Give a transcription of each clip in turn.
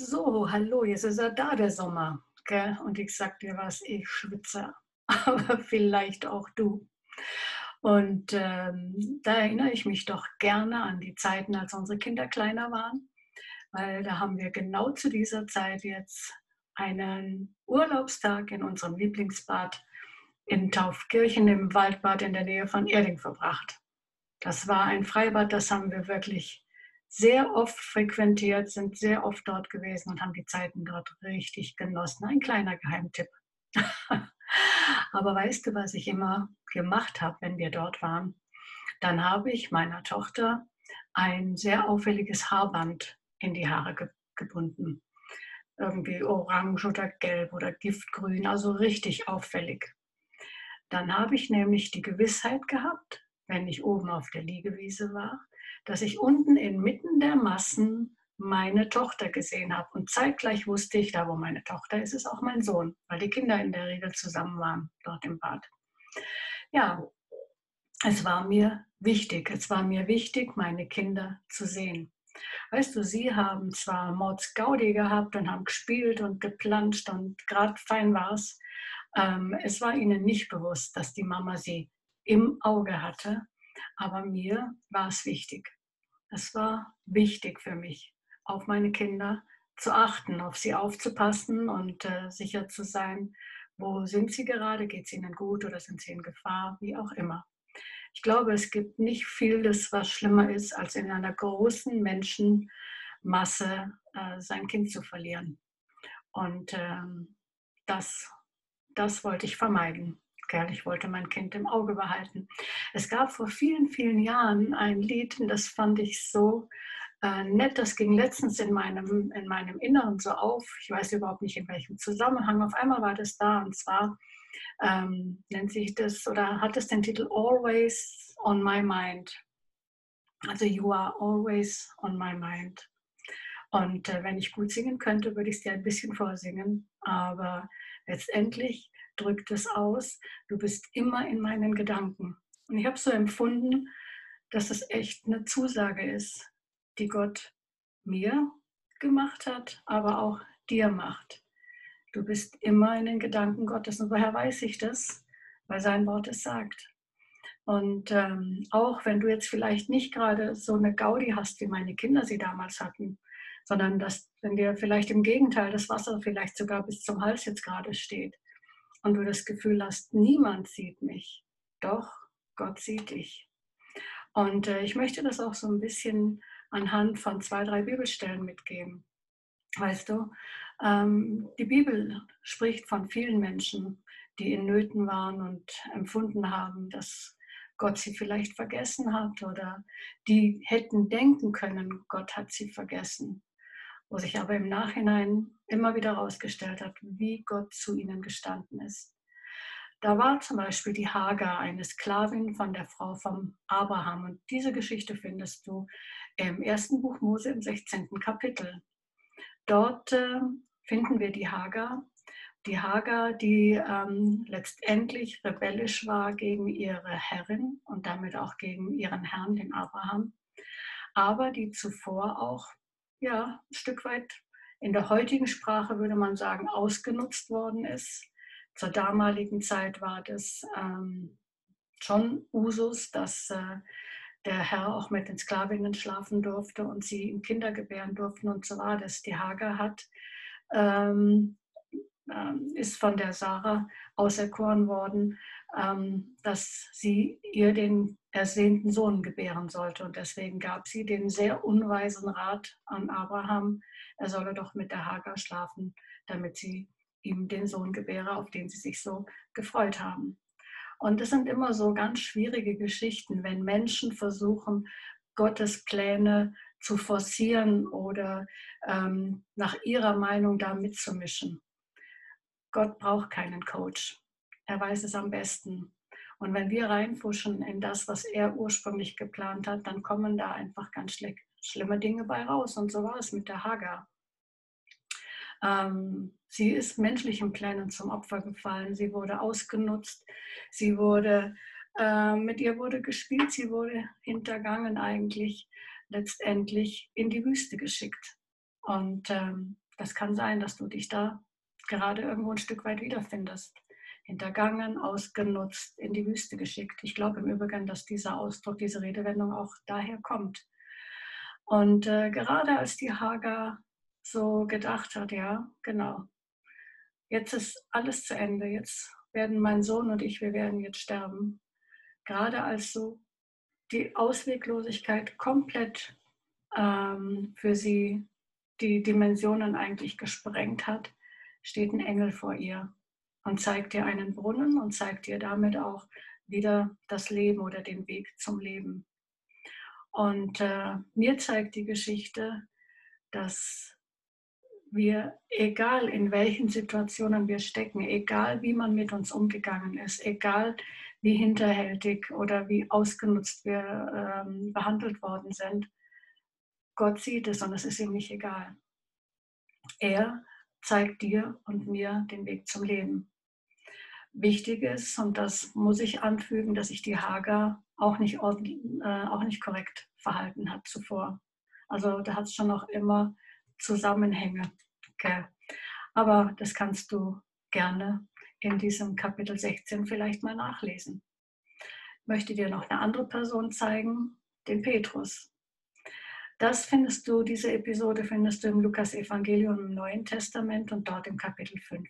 So, hallo, jetzt ist er da, der Sommer. Gell? Und ich sag dir was, ich schwitze, aber vielleicht auch du. Und ähm, da erinnere ich mich doch gerne an die Zeiten, als unsere Kinder kleiner waren, weil da haben wir genau zu dieser Zeit jetzt einen Urlaubstag in unserem Lieblingsbad in Taufkirchen im Waldbad in der Nähe von Erding verbracht. Das war ein Freibad, das haben wir wirklich sehr oft frequentiert, sind sehr oft dort gewesen und haben die Zeiten dort richtig genossen. Ein kleiner Geheimtipp. Aber weißt du, was ich immer gemacht habe, wenn wir dort waren? Dann habe ich meiner Tochter ein sehr auffälliges Haarband in die Haare ge gebunden. Irgendwie orange oder gelb oder giftgrün, also richtig auffällig. Dann habe ich nämlich die Gewissheit gehabt, wenn ich oben auf der Liegewiese war, dass ich unten inmitten der Massen meine Tochter gesehen habe. Und zeitgleich wusste ich, da wo meine Tochter ist, ist auch mein Sohn, weil die Kinder in der Regel zusammen waren dort im Bad. Ja, es war mir wichtig. Es war mir wichtig, meine Kinder zu sehen. Weißt du, sie haben zwar Mords Gaudi gehabt und haben gespielt und geplanscht und gerade fein war es. Ähm, es war ihnen nicht bewusst, dass die Mama sie im Auge hatte, aber mir war es wichtig. Es war wichtig für mich, auf meine Kinder zu achten, auf sie aufzupassen und äh, sicher zu sein, wo sind sie gerade, geht es ihnen gut oder sind sie in Gefahr, wie auch immer. Ich glaube, es gibt nicht vieles, was schlimmer ist, als in einer großen Menschenmasse äh, sein Kind zu verlieren. Und ähm, das, das wollte ich vermeiden. Gell, ich wollte mein Kind im Auge behalten. Es gab vor vielen, vielen Jahren ein Lied, und das fand ich so äh, nett. Das ging letztens in meinem, in meinem Inneren so auf. Ich weiß überhaupt nicht, in welchem Zusammenhang. Auf einmal war das da und zwar ähm, nennt sich das oder hat es den Titel Always on My Mind. Also You are always on my mind. Und äh, wenn ich gut singen könnte, würde ich es dir ein bisschen vorsingen. Aber letztendlich drückt es aus, du bist immer in meinen Gedanken. Und ich habe so empfunden, dass es echt eine Zusage ist, die Gott mir gemacht hat, aber auch dir macht. Du bist immer in den Gedanken Gottes. Und woher weiß ich das? Weil sein Wort es sagt. Und ähm, auch wenn du jetzt vielleicht nicht gerade so eine Gaudi hast, wie meine Kinder sie damals hatten, sondern dass, wenn dir vielleicht im Gegenteil das Wasser vielleicht sogar bis zum Hals jetzt gerade steht, und du das Gefühl hast, niemand sieht mich. Doch, Gott sieht dich. Und äh, ich möchte das auch so ein bisschen anhand von zwei, drei Bibelstellen mitgeben. Weißt du, ähm, die Bibel spricht von vielen Menschen, die in Nöten waren und empfunden haben, dass Gott sie vielleicht vergessen hat oder die hätten denken können, Gott hat sie vergessen wo sich aber im Nachhinein immer wieder herausgestellt hat, wie Gott zu ihnen gestanden ist. Da war zum Beispiel die Hagar, eine Sklavin von der Frau von Abraham. Und diese Geschichte findest du im ersten Buch Mose im 16. Kapitel. Dort äh, finden wir die Hagar. Die Hagar, die ähm, letztendlich rebellisch war gegen ihre Herrin und damit auch gegen ihren Herrn, den Abraham, aber die zuvor auch ja, ein Stück weit in der heutigen Sprache würde man sagen, ausgenutzt worden ist. Zur damaligen Zeit war das ähm, schon Usus, dass äh, der Herr auch mit den Sklavinnen schlafen durfte und sie ihm Kinder gebären durften und so war das. Die Hager hat, ähm, ähm, ist von der Sarah auserkoren worden, dass sie ihr den ersehnten Sohn gebären sollte. Und deswegen gab sie den sehr unweisen Rat an Abraham, er solle doch mit der Hagar schlafen, damit sie ihm den Sohn gebäre, auf den sie sich so gefreut haben. Und es sind immer so ganz schwierige Geschichten, wenn Menschen versuchen, Gottes Pläne zu forcieren oder ähm, nach ihrer Meinung da mitzumischen. Gott braucht keinen Coach. Er weiß es am besten. Und wenn wir reinfuschen in das, was er ursprünglich geplant hat, dann kommen da einfach ganz schlimme Dinge bei raus. Und so war es mit der Hagar. Ähm, sie ist menschlichen Plänen zum Opfer gefallen. Sie wurde ausgenutzt. Sie wurde, äh, mit ihr wurde gespielt. Sie wurde hintergangen eigentlich letztendlich in die Wüste geschickt. Und ähm, das kann sein, dass du dich da gerade irgendwo ein Stück weit wiederfindest. Hintergangen, ausgenutzt, in die Wüste geschickt. Ich glaube im Übrigen, dass dieser Ausdruck, diese Redewendung auch daher kommt. Und äh, gerade als die Hager so gedacht hat, ja, genau, jetzt ist alles zu Ende, jetzt werden mein Sohn und ich, wir werden jetzt sterben. Gerade als so die Ausweglosigkeit komplett ähm, für sie die Dimensionen eigentlich gesprengt hat, steht ein Engel vor ihr und zeigt ihr einen Brunnen und zeigt ihr damit auch wieder das Leben oder den Weg zum Leben. Und äh, mir zeigt die Geschichte, dass wir, egal in welchen Situationen wir stecken, egal wie man mit uns umgegangen ist, egal wie hinterhältig oder wie ausgenutzt wir ähm, behandelt worden sind, Gott sieht es und es ist ihm nicht egal. Er zeigt dir und mir den Weg zum Leben. Wichtig ist, und das muss ich anfügen, dass sich die Hager auch nicht, äh, auch nicht korrekt verhalten hat zuvor. Also da hat es schon noch immer Zusammenhänge. Okay. Aber das kannst du gerne in diesem Kapitel 16 vielleicht mal nachlesen. Ich möchte dir noch eine andere Person zeigen, den Petrus. Das findest du, diese Episode findest du im Lukas-Evangelium im Neuen Testament und dort im Kapitel 5.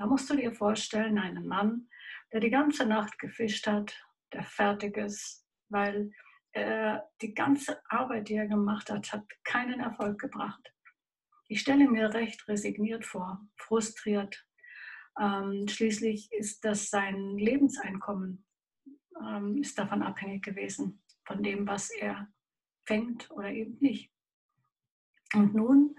Da musst du dir vorstellen, einen Mann, der die ganze Nacht gefischt hat, der fertig ist, weil äh, die ganze Arbeit, die er gemacht hat, hat keinen Erfolg gebracht. Ich stelle mir recht resigniert vor, frustriert. Ähm, schließlich ist das sein Lebenseinkommen, ähm, ist davon abhängig gewesen, von dem, was er fängt oder eben nicht. Und nun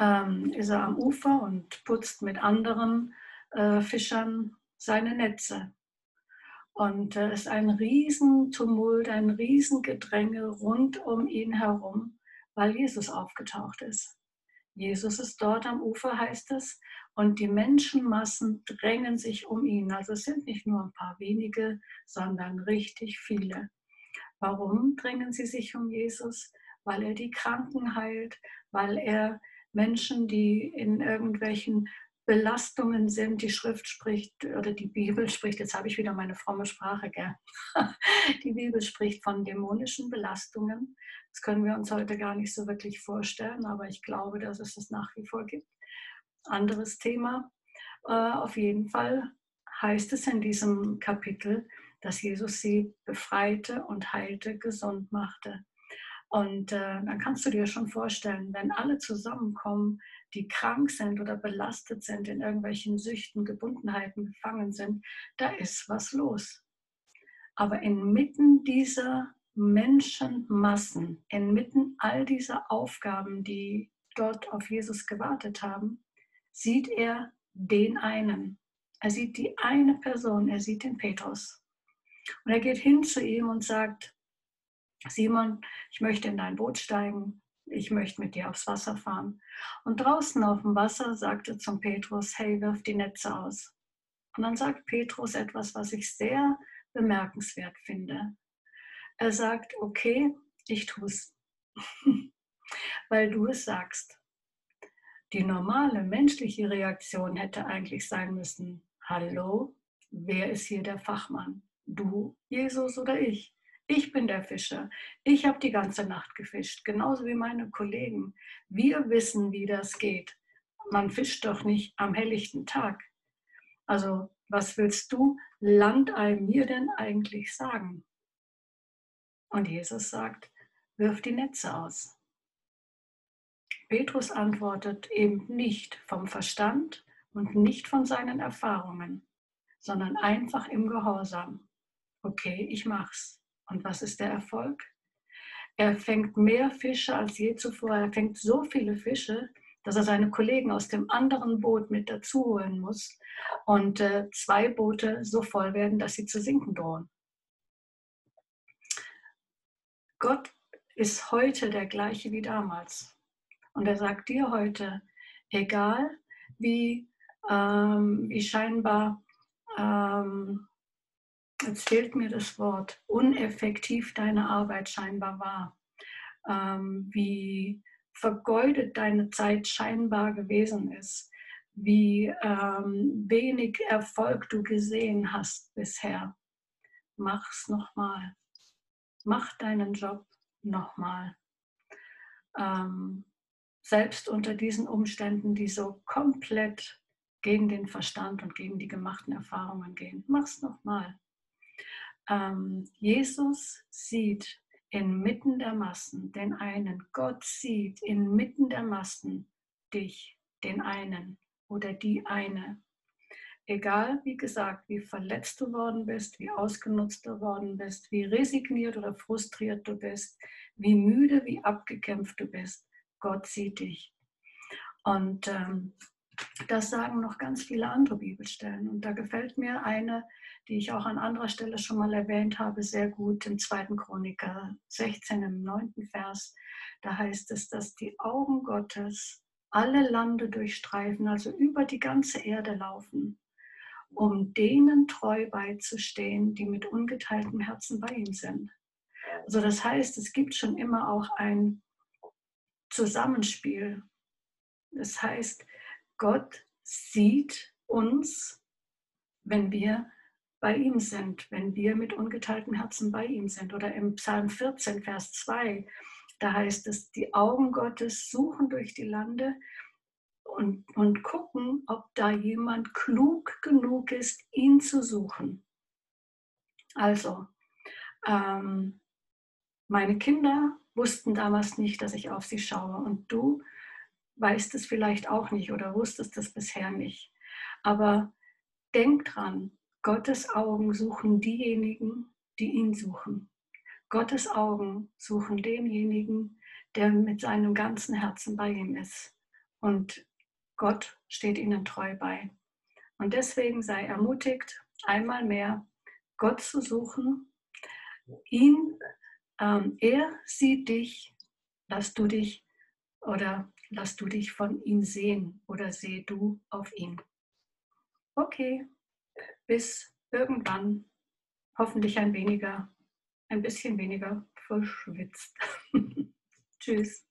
ähm, ist er am Ufer und putzt mit anderen äh, Fischern seine Netze. Und es äh, ist ein Riesentumult, ein Riesengedränge rund um ihn herum, weil Jesus aufgetaucht ist. Jesus ist dort am Ufer, heißt es, und die Menschenmassen drängen sich um ihn. Also es sind nicht nur ein paar wenige, sondern richtig viele. Warum drängen sie sich um Jesus? Weil er die Kranken heilt, weil er Menschen, die in irgendwelchen Belastungen sind, die Schrift spricht oder die Bibel spricht, jetzt habe ich wieder meine fromme Sprache, gell? Die Bibel spricht von dämonischen Belastungen. Das können wir uns heute gar nicht so wirklich vorstellen, aber ich glaube, dass es das nach wie vor gibt. Anderes Thema. Äh, auf jeden Fall heißt es in diesem Kapitel, dass Jesus sie befreite und heilte, gesund machte. Und äh, dann kannst du dir schon vorstellen, wenn alle zusammenkommen, die krank sind oder belastet sind, in irgendwelchen Süchten, Gebundenheiten gefangen sind, da ist was los. Aber inmitten dieser Menschenmassen, inmitten all dieser Aufgaben, die dort auf Jesus gewartet haben, sieht er den einen. Er sieht die eine Person, er sieht den Petrus. Und er geht hin zu ihm und sagt, Simon, ich möchte in dein Boot steigen, ich möchte mit dir aufs Wasser fahren. Und draußen auf dem Wasser sagte zum Petrus, hey, wirf die Netze aus. Und dann sagt Petrus etwas, was ich sehr bemerkenswert finde. Er sagt, okay, ich tue es, weil du es sagst. Die normale menschliche Reaktion hätte eigentlich sein müssen, hallo, wer ist hier der Fachmann? Du, Jesus oder ich? Ich bin der Fischer. Ich habe die ganze Nacht gefischt, genauso wie meine Kollegen. Wir wissen, wie das geht. Man fischt doch nicht am helllichten Tag. Also, was willst du Landei mir denn eigentlich sagen? Und Jesus sagt, wirf die Netze aus. Petrus antwortet eben nicht vom Verstand und nicht von seinen Erfahrungen, sondern einfach im Gehorsam. Okay, ich mach's. Und was ist der Erfolg? Er fängt mehr Fische als je zuvor. Er fängt so viele Fische, dass er seine Kollegen aus dem anderen Boot mit dazu holen muss und äh, zwei Boote so voll werden, dass sie zu sinken drohen. Gott ist heute der gleiche wie damals. Und er sagt dir heute, egal wie, ähm, wie scheinbar ähm, jetzt fehlt mir das Wort, uneffektiv deine Arbeit scheinbar war, ähm, wie vergeudet deine Zeit scheinbar gewesen ist, wie ähm, wenig Erfolg du gesehen hast bisher. Mach's nochmal. Mach deinen Job nochmal. Ähm, selbst unter diesen Umständen, die so komplett gegen den Verstand und gegen die gemachten Erfahrungen gehen. Mach's nochmal. Ähm, Jesus sieht inmitten der Massen den einen. Gott sieht inmitten der Massen dich, den einen oder die eine. Egal, wie gesagt, wie verletzt du worden bist, wie ausgenutzt du worden bist, wie resigniert oder frustriert du bist, wie müde, wie abgekämpft du bist, Gott sieht dich. Und ähm, das sagen noch ganz viele andere Bibelstellen. Und da gefällt mir eine, die ich auch an anderer Stelle schon mal erwähnt habe, sehr gut im 2. Chroniker 16 im 9. Vers. Da heißt es, dass die Augen Gottes alle Lande durchstreifen, also über die ganze Erde laufen, um denen treu beizustehen, die mit ungeteiltem Herzen bei ihm sind. Also das heißt, es gibt schon immer auch ein Zusammenspiel. Das heißt, Gott sieht uns, wenn wir bei ihm sind, wenn wir mit ungeteiltem Herzen bei ihm sind. Oder im Psalm 14, Vers 2, da heißt es, die Augen Gottes suchen durch die Lande und, und gucken, ob da jemand klug genug ist, ihn zu suchen. Also, ähm, meine Kinder wussten damals nicht, dass ich auf sie schaue. Und du weißt es vielleicht auch nicht oder wusstest es bisher nicht. Aber denk dran, Gottes Augen suchen diejenigen, die ihn suchen. Gottes Augen suchen denjenigen, der mit seinem ganzen Herzen bei ihm ist. Und Gott steht ihnen treu bei. Und deswegen sei ermutigt, einmal mehr Gott zu suchen. Ihn, ähm, er sieht dich, lass du dich oder lass du dich von ihm sehen oder seh du auf ihn. Okay, bis irgendwann hoffentlich ein weniger, ein bisschen weniger verschwitzt. Tschüss.